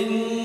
إن